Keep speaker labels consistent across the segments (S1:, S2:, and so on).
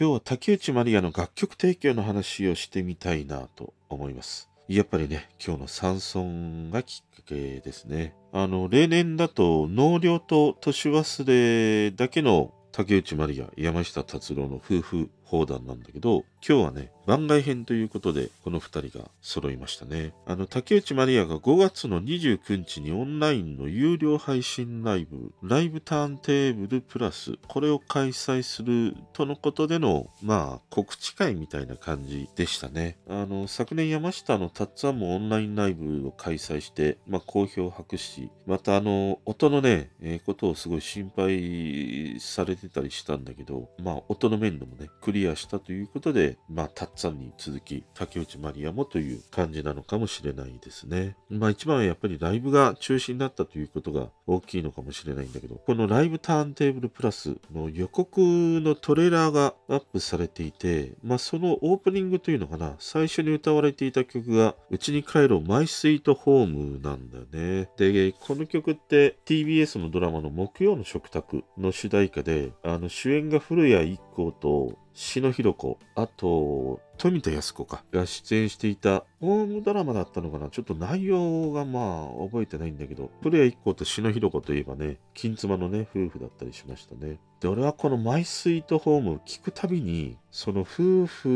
S1: 今日は竹内まりやの楽曲提供の話をしてみたいなと思います。やっぱりね、今日の山村がきっかけですね。あの、例年だと納涼と年忘れだけの竹内まりや、山下達郎の夫婦砲弾なんだけど、今日はね、番外編ということで、この二人が揃いましたね。あの、竹内まりやが5月の29日にオンラインの有料配信ライブ、ライブターンテーブルプラス、これを開催するとのことでの、まあ、告知会みたいな感じでしたね。あの、昨年山下のタッツァンもオンラインライブを開催して、まあ、好評を博し、またあの、音のね、えーことをすごい心配されてたりしたんだけど、まあ、音の面でもね、クリアしたということで、まあ、タッツァンに続き、竹内まりやもという感じなのかもしれないですね。まあ、一番はやっぱりライブが中止になったということが大きいのかもしれないんだけど、このライブターンテーブルプラスの予告のトレーラーがアップされていて、まあ、そのオープニングというのかな、最初に歌われていた曲が、うちに帰ろうマイスイートホームなんだよね。で、この曲って TBS のドラマの木曜の食卓の主題歌で、あの主演が古谷一行と篠弘子、あと、富田靖子か、が出演していた、ホームドラマだったのかな。ちょっと内容がまあ、覚えてないんだけど、古谷一行と篠弘子といえばね、金妻のね、夫婦だったりしましたね。で、俺はこのマイスイートホーム聞くたびに、その夫婦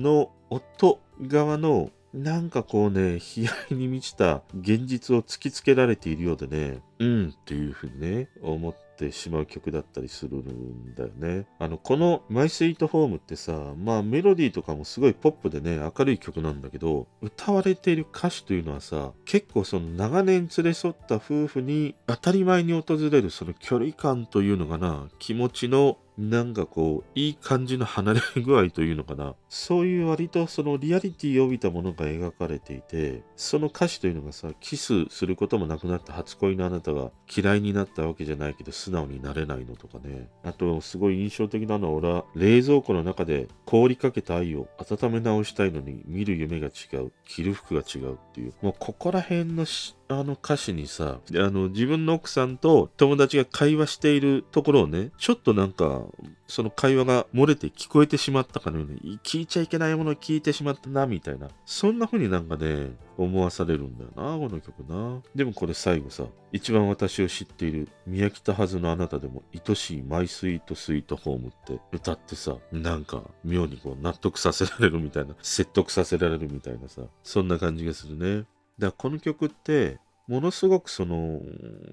S1: の夫側のなんかこうね、悲哀に満ちた現実を突きつけられているようでね、うんっていうふうにね、思ってしまう曲だったりするんだよね。あの、このマイスイートホームってさ、まあメロディーとかもすごいポップでね、明るい曲なんだけど、歌われている歌詞というのはさ、結構その長年連れ添った夫婦に当たり前に訪れるその距離感というのがな、気持ちのなんかこう、いい感じの離れ具合というのかな。そういう割とそのリアリティを帯びたものが描かれていて、その歌詞というのがさ、キスすることもなくなった初恋のあなたが嫌いになったわけじゃないけど素直になれないのとかね。あと、すごい印象的なのは俺は冷蔵庫の中で凍りかけた愛を温め直したいのに見る夢が違う、着る服が違うっていう。もうここら辺のあの歌詞にさ、あの自分の奥さんと友達が会話しているところをね、ちょっとなんか、その会話が漏れて聞こえてしまったかのように、聞いちゃいけないものを聞いてしまったな、みたいな。そんな風になんかね、思わされるんだよな、この曲な。でもこれ最後さ、一番私を知っている、宮北はずのあなたでも愛しいマイスイートスイートホームって歌ってさ、なんか妙にこう納得させられるみたいな、説得させられるみたいなさ、そんな感じがするね。だからこの曲って、ものすごくその、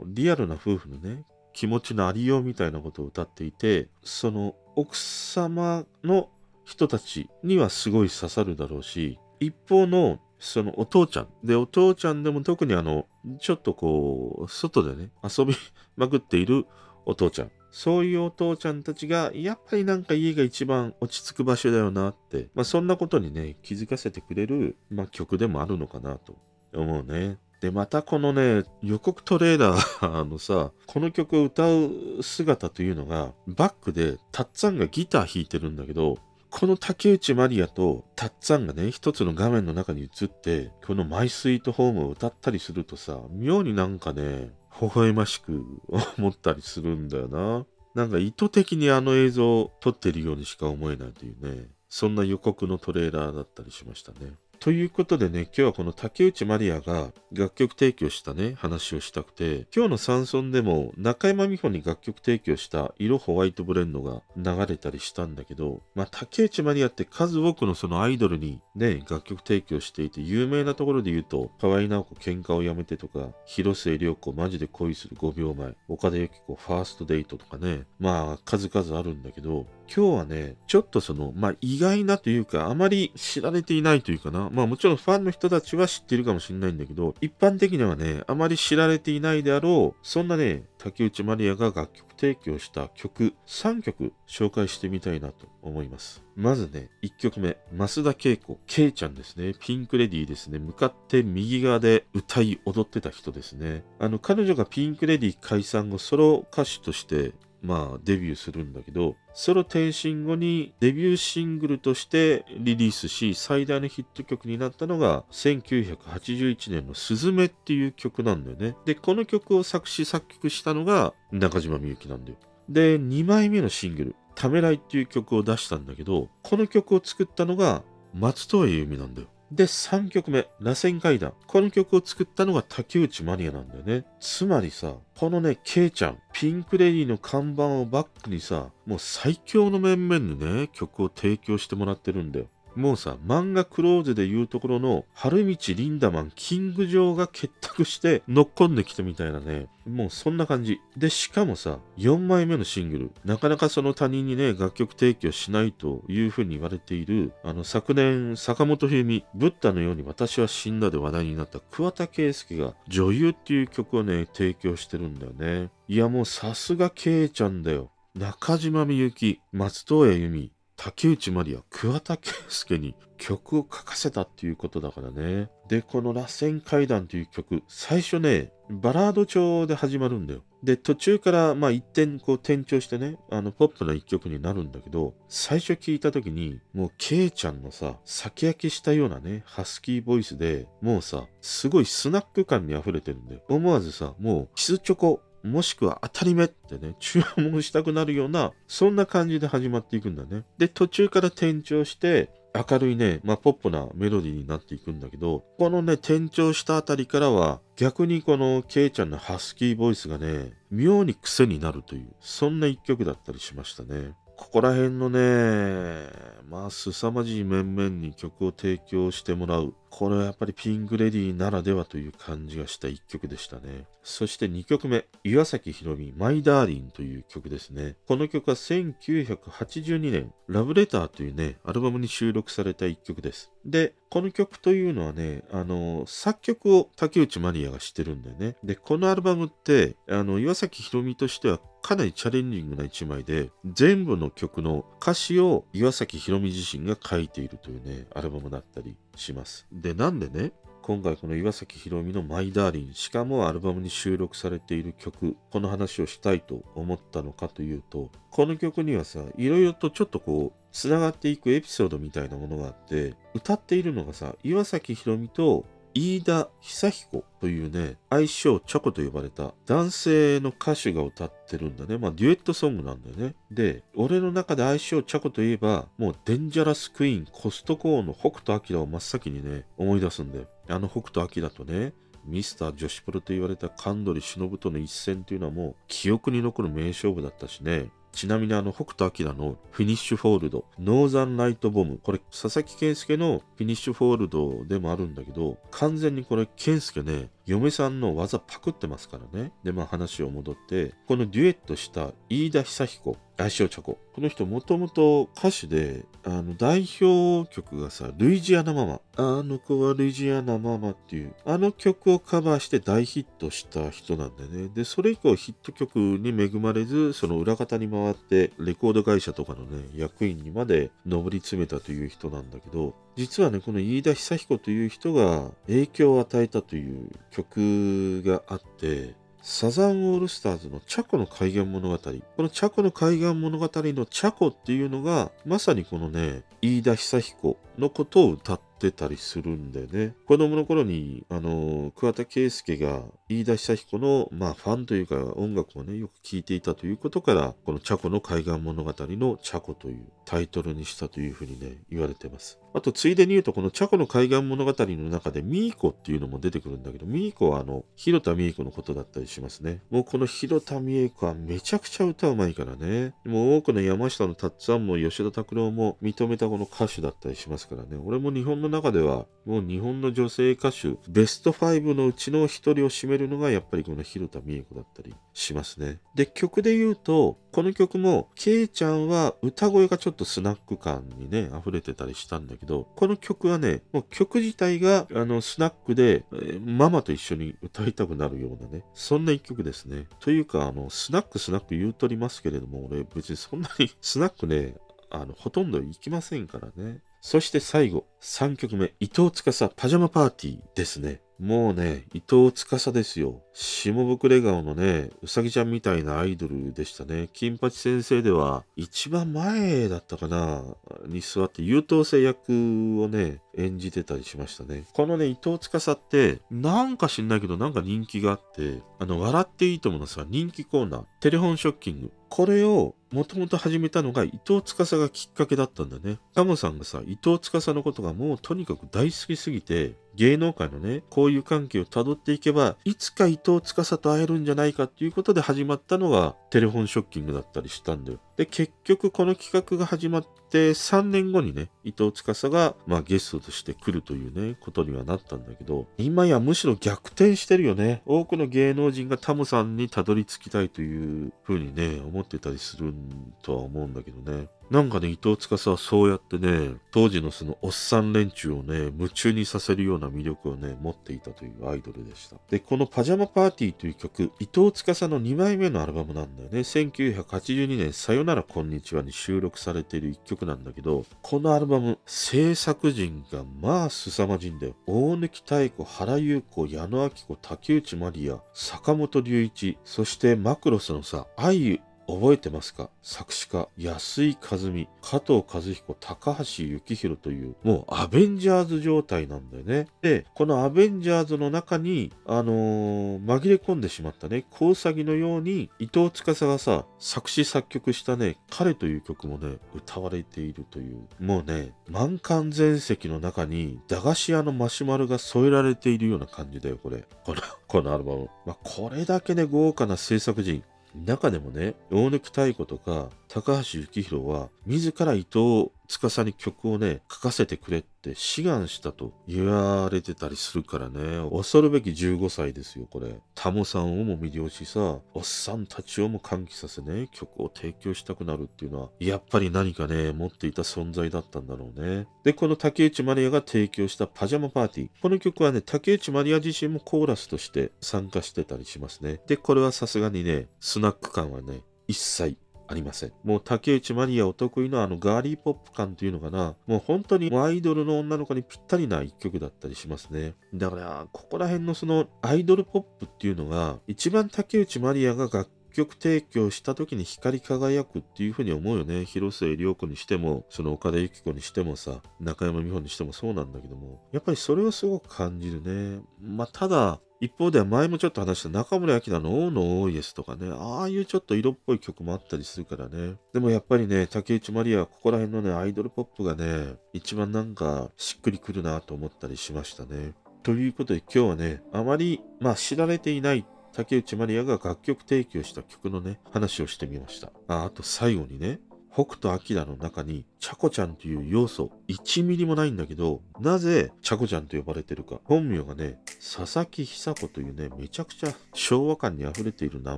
S1: リアルな夫婦のね、気持ちのありようみたいなことを歌っていて、その奥様の人たちにはすごい刺さるだろうし、一方のそのお父ちゃん。で、お父ちゃんでも特にあの、ちょっとこう、外でね、遊び まくっているお父ちゃん。そういうお父ちゃんたちが、やっぱりなんか家が一番落ち着く場所だよなって、まあそんなことにね、気づかせてくれる、まあ曲でもあるのかなと思うね。で、またこのね、予告トレーラーのさ、この曲を歌う姿というのが、バックでタッツァンがギター弾いてるんだけど、この竹内まりやとタッツァンがね、一つの画面の中に映って、このマイスイートホームを歌ったりするとさ、妙になんかね、微笑ましく 思ったりするんだよな。なんか意図的にあの映像を撮ってるようにしか思えないというね、そんな予告のトレーラーだったりしましたね。ということでね、今日はこの竹内まりやが楽曲提供したね、話をしたくて、今日の山村でも中山美穂に楽曲提供した色ホワイトブレンドが流れたりしたんだけど、まあ竹内まりやって数多くのそのアイドルにね、楽曲提供していて、有名なところで言うと、河合直子喧嘩をやめてとか、広末涼子マジで恋する5秒前、岡田由紀子ファーストデートとかね、まあ数々あるんだけど、今日はね、ちょっとその、まあ意外なというか、あまり知られていないというかな、まあもちろんファンの人たちは知ってるかもしれないんだけど、一般的にはね、あまり知られていないであろう、そんなね、竹内まりやが楽曲提供した曲3曲紹介してみたいなと思います。まずね、1曲目、増田恵子、ケイちゃんですね。ピンクレディーですね。向かって右側で歌い踊ってた人ですね。あの、彼女がピンクレディー解散後、ソロ歌手としてまあデビューするんだけど、ソロ転身後にデビューシングルとしてリリースし、最大のヒット曲になったのが1981年のスズメっていう曲なんだよね。で、この曲を作詞作曲したのが中島みゆきなんだよ。で、2枚目のシングル、ためらいっていう曲を出したんだけど、この曲を作ったのが松任谷由実なんだよ。で、3曲目、螺旋階段。この曲を作ったのが竹内マニアなんだよね。つまりさ、このね、ケイちゃん、ピンクレディーの看板をバックにさ、もう最強の面々にね、曲を提供してもらってるんだよ。もうさ、漫画クローゼで言うところの、春道リンダマン、キングジョーが結託して乗っ込んできたみたいなね、もうそんな感じ。で、しかもさ、4枚目のシングル、なかなかその他人にね、楽曲提供しないというふうに言われている、あの、昨年、坂本冬美、ブッダのように私は死んだで話題になった桑田佳祐が、女優っていう曲をね、提供してるんだよね。いや、もうさすがケイちゃんだよ。中島みゆき、松任谷由実、竹内まりや桑田佳祐に曲を書かせたっていうことだからね。で、この螺旋階段という曲、最初ね、バラード調で始まるんだよ。で、途中から、まあ一点こう転調してね、あの、ポップな一曲になるんだけど、最初聞いた時に、もう、ケイちゃんのさ、酒焼きしたようなね、ハスキーボイスで、もうさ、すごいスナック感に溢れてるんだよ。思わずさ、もう、キスチョコ、もしくは当たり目ってね、注文したくなるような、そんな感じで始まっていくんだね。で、途中から転調して、明るいね、まあ、ポップなメロディーになっていくんだけど、このね、転調したあたりからは、逆にこのケイちゃんのハスキーボイスがね、妙に癖になるという、そんな一曲だったりしましたね。ここら辺のね、まあ、凄まじい面々に曲を提供してもらう。これはやっぱりピンクレディーならではという感じがした一曲でしたね。そして2曲目、岩崎宏美、マイ・ダーリンという曲ですね。この曲は1982年、ラブレターというね、アルバムに収録された一曲です。で、この曲というのはね、あの、作曲を竹内まりやがしてるんだよね。で、このアルバムって、あの、岩崎宏美としてはかなりチャレンジングな一枚で、全部の曲の歌詞を岩崎宏美自身が書いているというね、アルバムだったりします。で、なんでね、今回この岩崎宏美のマイ・ダーリン、しかもアルバムに収録されている曲、この話をしたいと思ったのかというと、この曲にはさ、いろいろとちょっとこう、つながっていくエピソードみたいなものがあって、歌っているのがさ、岩崎宏美と飯田久彦というね、愛称チョコと呼ばれた男性の歌手が歌ってるんだね。まあデュエットソングなんだよね。で、俺の中で愛称チョコといえば、もうデンジャラスクイーン、コストコーの北斗晶を真っ先にね、思い出すんだよ。あの北斗晶とね、ミスター女子プロと言われた神取忍との一戦というのはもう記憶に残る名勝負だったしね。ちなみにあの北斗晶のフィニッシュホールド、ノーザンライトボム、これ佐々木健介のフィニッシュホールドでもあるんだけど、完全にこれ健介ね、嫁さんの技パクってますからね。で、まあ話を戻って、このデュエットした飯田久彦、愛称チョコ。この人もともと歌手で、あの代表曲がさ、ルイジアナママ。あの子はルイジアナママっていう、あの曲をカバーして大ヒットした人なんだよね。で、それ以降ヒット曲に恵まれず、その裏方に回って、レコード会社とかのね、役員にまで上り詰めたという人なんだけど、実はね、この飯田久彦という人が影響を与えたという曲があって、サザンオールスターズのチャコの海岸物語。このチャコの海岸物語のチャコっていうのが、まさにこのね、飯田久彦のことを歌ってたりするんだよね。子供の頃に、あの、桑田佳祐が飯田久彦の、まあ、ファンというか音楽をね、よく聴いていたということから、このチャコの海岸物語のチャコというタイトルにしたというふうにね、言われてます。あと、ついでに言うと、このチャコの海岸物語の中でミーコっていうのも出てくるんだけど、ミーコはあの、広田美恵子のことだったりしますね。もうこの広田美恵子はめちゃくちゃ歌うまいからね。もう多くの山下の達さんも吉田拓郎も認めたこの歌手だったりしますからね。俺も日本の中ではもう日本の女性歌手ベスト5のうちの一人を占めるのがやっぱりこの広田美恵子だったりしますね。で曲で言うとこの曲もケイちゃんは歌声がちょっとスナック感にね溢れてたりしたんだけどこの曲はねもう曲自体があのスナックで、えーママと一緒に歌いたくなるようなねそんな一曲ですね。というかあのスナックスナック言うとりますけれども俺別にそんなに スナックねあのほとんど行きませんからね。そして最後、3曲目、伊藤司パジャマパーティーですね。もうね、伊藤司ですよ。下膨れ顔のね、うさぎちゃんみたいなアイドルでしたね。金八先生では、一番前だったかなに座って優等生役をね、演じてたりしましたね。このね、伊藤司って、なんか知んないけど、なんか人気があって、あの、笑っていいとものさ、人気コーナー、テレフォンショッキング。これを、もともと始めたのが伊藤司がきっかけだったんだね。タモさんがさ、伊藤司のことがもうとにかく大好きすぎて、芸能界のね、こういう関係をたどっていけば、いつか伊藤司と会えるんじゃないかっていうことで始まったのがテレフォンショッキングだったりしたんだよ。で、結局この企画が始まって3年後にね、伊藤司が、まあ、ゲストとして来るというね、ことにはなったんだけど、今やむしろ逆転してるよね。多くの芸能人がタモさんにたどり着きたいというふうにね、思ってたりするとは思うんだけどね。なんかね、伊藤司はそうやってね、当時のそのおっさん連中をね、夢中にさせるような魅力をね、持っていたというアイドルでした。で、このパジャマパーティーという曲、伊藤司の2枚目のアルバムなんだよね。1982年、さよならこんにちはに収録されている一曲なんだけど、このアルバム、制作陣がまあ凄まじいんだよ。大貫妙子、原優子、矢野明子、竹内まりや、坂本龍一、そしてマクロスのさ、愛覚えてますか？作詞家、安井和美、加藤和彦、高橋幸宏という、もうアベンジャーズ状態なんだよね。で、このアベンジャーズの中に、あのー紛れ込んでしまったね、コウサギのように、伊藤司がさ、作詞作曲したね、彼という曲もね、歌われているという、もうね、満館全席の中に、駄菓子屋のマシュマロが添えられているような感じだよ、これ。この、このアルバム。まあ、これだけね、豪華な制作陣、中でもね、大貫妙子とか高橋幸宏は、自ら伊藤司に曲をね、書かせてくれって志願したと言われてたりするからね、恐るべき15歳ですよ、これ。タモさんをも魅了しさ、おっさんたちをも歓喜させね、曲を提供したくなるっていうのは、やっぱり何かね、持っていた存在だったんだろうね。で、この竹内まりやが提供したパジャマパーティー。この曲はね、竹内まりや自身もコーラスとして参加してたりしますね。で、これはさすがにね、スナック感はね、一切ありません。もう竹内まりやお得意のあのガーリーポップ感っていうのかな。もう本当にアイドルの女の子にぴったりな一曲だったりしますね。だから、ここら辺のそのアイドルポップっていうのが、一番竹内まりやが楽曲提供した時に光り輝くっていうふうに思うよね。広末涼子にしても、その岡田由紀子にしてもさ、中山美穂にしてもそうなんだけども、やっぱりそれをすごく感じるね。まあ、ただ、一方では前もちょっと話した中森明菜の王の OS とかね、ああいうちょっと色っぽい曲もあったりするからね。でもやっぱりね、竹内まりやはここら辺のね、アイドルポップがね、一番なんかしっくりくるなと思ったりしましたね。ということで今日はね、あまり、まあ知られていない竹内まりやが楽曲提供した曲のね、話をしてみました。ああと最後にね、北斗晶の中に、チャコちゃんという要素、1ミリもないんだけど、なぜチャコちゃんと呼ばれてるか。本名がね、佐々木久子というね、めちゃくちゃ昭和感に溢れている名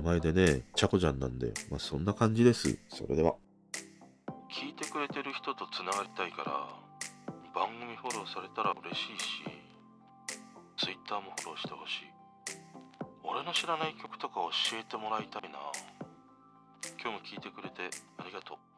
S1: 前でね、チャコちゃんなんで、まあそんな感じです。それでは。
S2: 聞いてくれてる人とつながりたいから番組フォローされたら嬉しいし Twitter もフォローしてほしい俺の知らない曲とか教えてもらいたいな今日も聞いてくれてありがとう